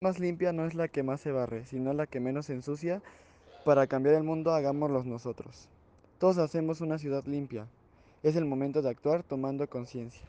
más limpia no es la que más se barre, sino la que menos se ensucia. Para cambiar el mundo, hagámoslo nosotros. Todos hacemos una ciudad limpia. Es el momento de actuar tomando conciencia.